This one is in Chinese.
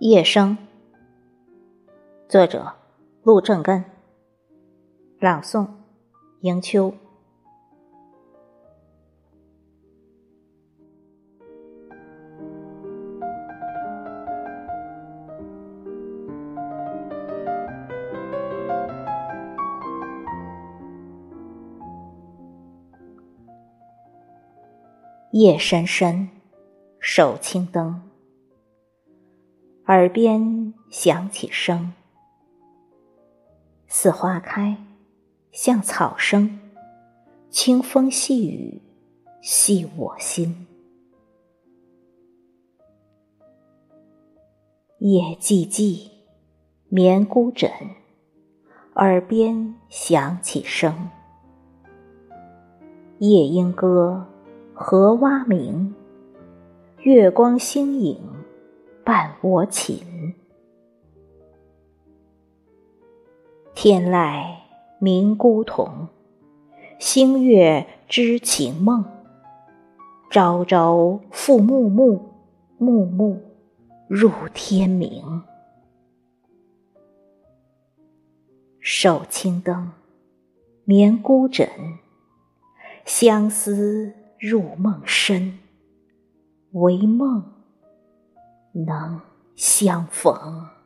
夜声，作者陆正根，朗诵迎秋。夜深深，手轻灯。耳边响起声，似花开，像草生，清风细雨，系我心。夜寂寂，眠孤枕，耳边响起声。夜莺歌，荷蛙鸣，月光星影。伴我寝，天籁鸣孤桐，星月知情梦。朝朝复暮暮，暮暮入天明。守青灯，眠孤枕，相思入梦深，唯梦。能相逢。